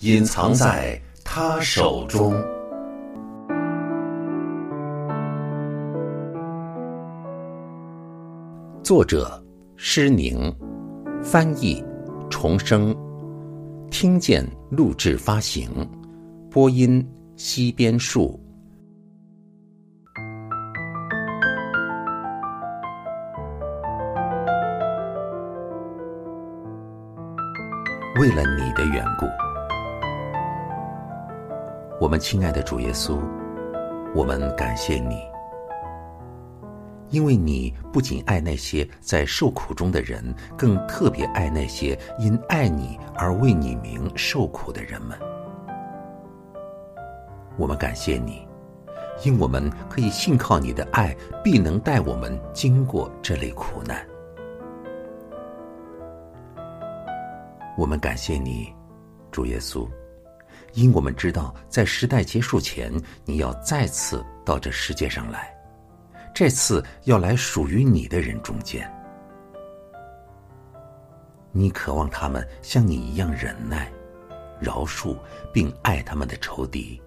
隐藏在他手中》，作者施宁，翻译重生，听见录制发行，播音西边树。为了你的缘故，我们亲爱的主耶稣，我们感谢你，因为你不仅爱那些在受苦中的人，更特别爱那些因爱你而为你名受苦的人们。我们感谢你，因我们可以信靠你的爱，必能带我们经过这类苦难。我们感谢你，主耶稣，因我们知道在时代结束前，你要再次到这世界上来，这次要来属于你的人中间。你渴望他们像你一样忍耐、饶恕，并爱他们的仇敌。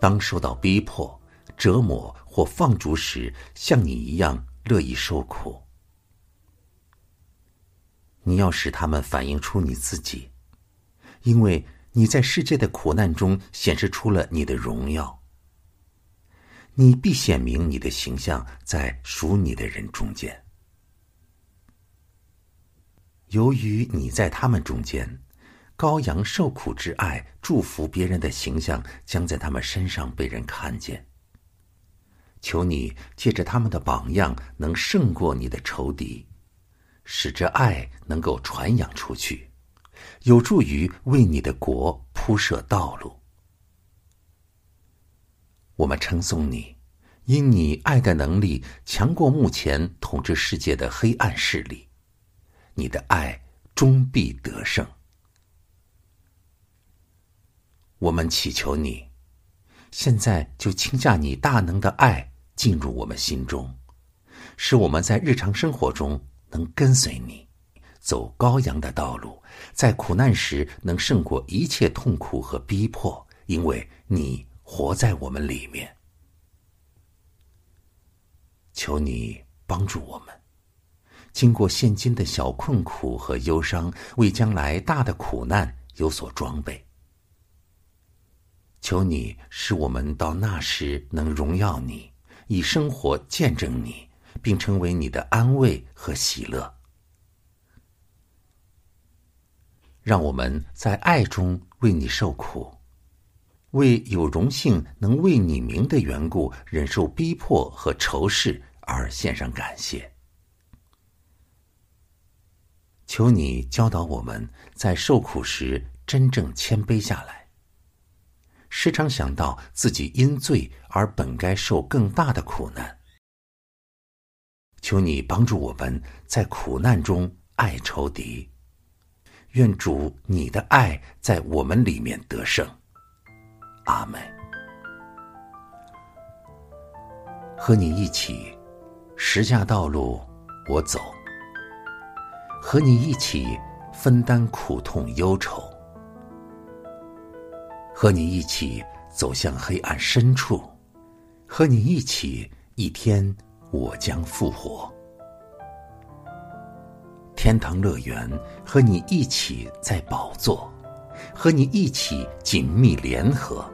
当受到逼迫、折磨或放逐时，像你一样乐意受苦。你要使他们反映出你自己，因为你在世界的苦难中显示出了你的荣耀。你必显明你的形象在属你的人中间。由于你在他们中间，羔羊受苦之爱、祝福别人的形象将在他们身上被人看见。求你借着他们的榜样，能胜过你的仇敌。使这爱能够传扬出去，有助于为你的国铺设道路。我们称颂你，因你爱的能力强过目前统治世界的黑暗势力，你的爱终必得胜。我们祈求你，现在就倾下你大能的爱进入我们心中，使我们在日常生活中。能跟随你，走羔羊的道路，在苦难时能胜过一切痛苦和逼迫，因为你活在我们里面。求你帮助我们，经过现今的小困苦和忧伤，为将来大的苦难有所装备。求你使我们到那时能荣耀你，以生活见证你。并成为你的安慰和喜乐，让我们在爱中为你受苦，为有荣幸能为你名的缘故忍受逼迫和仇视而献上感谢。求你教导我们在受苦时真正谦卑下来，时常想到自己因罪而本该受更大的苦难。求你帮助我们在苦难中爱仇敌，愿主你的爱在我们里面得胜。阿门。和你一起，十架道路我走；和你一起分担苦痛忧愁；和你一起走向黑暗深处；和你一起一天。我将复活，天堂乐园和你一起在宝座，和你一起紧密联合，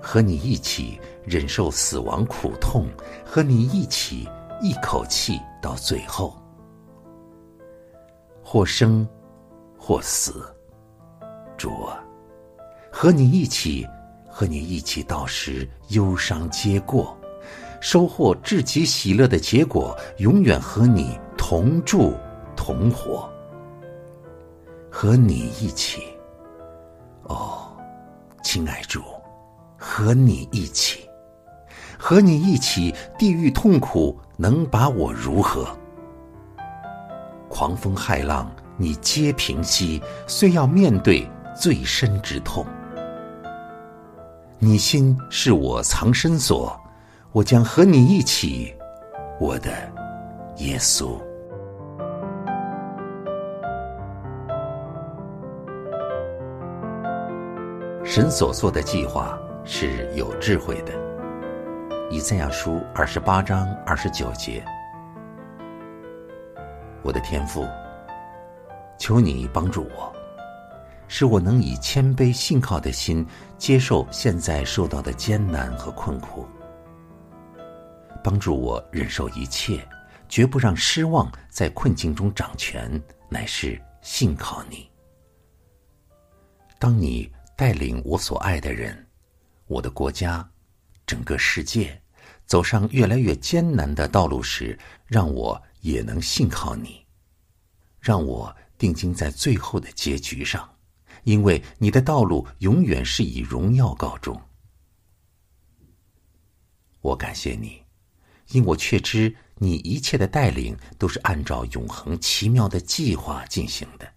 和你一起忍受死亡苦痛，和你一起一口气到最后，或生或死，主啊，和你一起，和你一起到时忧伤皆过。收获至极喜乐的结果，永远和你同住同活。和你一起。哦，亲爱主，和你一起，和你一起，地狱痛苦能把我如何？狂风骇浪，你皆平息，虽要面对最深之痛。你心是我藏身所，我将和你一起，我的耶稣。神所做的计划是有智慧的。以赛亚书二十八章二十九节，我的天父，求你帮助我。使我能以谦卑信靠的心接受现在受到的艰难和困苦，帮助我忍受一切，绝不让失望在困境中掌权，乃是信靠你。当你带领我所爱的人、我的国家、整个世界走上越来越艰难的道路时，让我也能信靠你，让我定睛在最后的结局上。因为你的道路永远是以荣耀告终。我感谢你，因我确知你一切的带领都是按照永恒奇妙的计划进行的，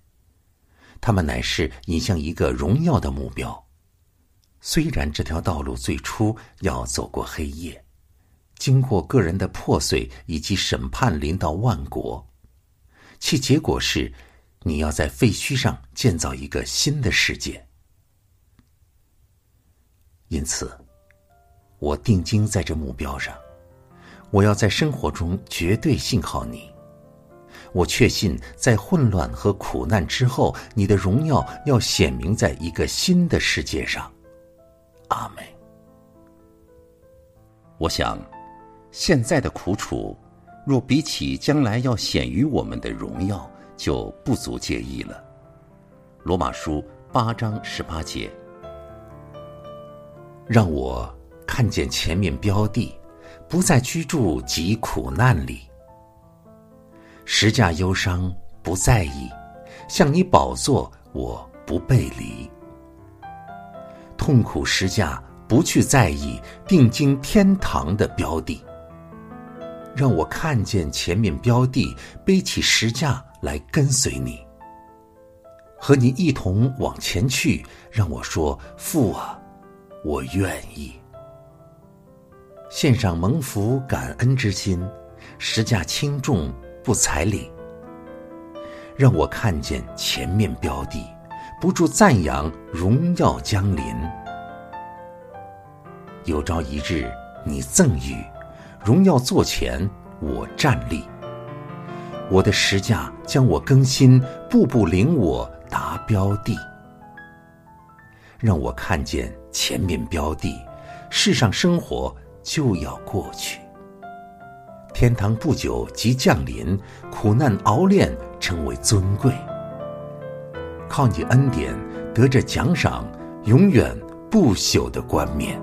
他们乃是引向一个荣耀的目标。虽然这条道路最初要走过黑夜，经过个人的破碎以及审判临到万国，其结果是。你要在废墟上建造一个新的世界，因此，我定睛在这目标上。我要在生活中绝对信靠你。我确信，在混乱和苦难之后，你的荣耀要显明在一个新的世界上。阿门。我想，现在的苦楚，若比起将来要显于我们的荣耀。就不足介意了。罗马书八章十八节，让我看见前面标的，不再居住及苦难里。十架忧伤不在意，向你宝座我不背离。痛苦十架不去在意，定睛天堂的标的。让我看见前面标的，背起十架。来跟随你，和你一同往前去。让我说：“父啊，我愿意。”献上蒙福感恩之心，实价轻重不彩礼。让我看见前面标的，不住赞扬荣耀降临。有朝一日你赠予荣耀座前，我站立。我的石架将我更新，步步领我达标地，让我看见前面标的，世上生活就要过去，天堂不久即降临，苦难熬炼成为尊贵，靠你恩典得着奖赏，永远不朽的冠冕。